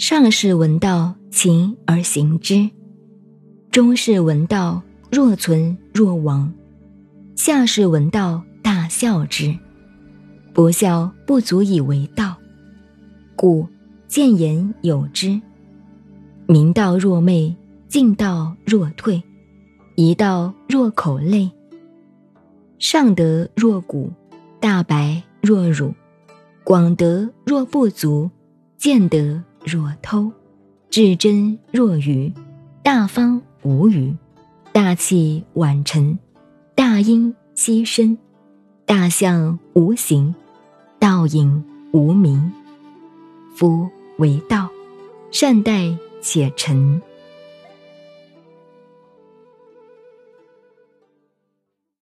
上士闻道，勤而行之；中士闻道，若存若亡；下士闻道，大笑之。不孝，不足以为道。故见言有之。明道若昧，进道若退，一道若口类。上德若谷，大白若辱，广德若不足，见德若偷，至真若愚，大方无余，大器晚成，大音希声，大象无形，道影无名。夫为道，善待且成。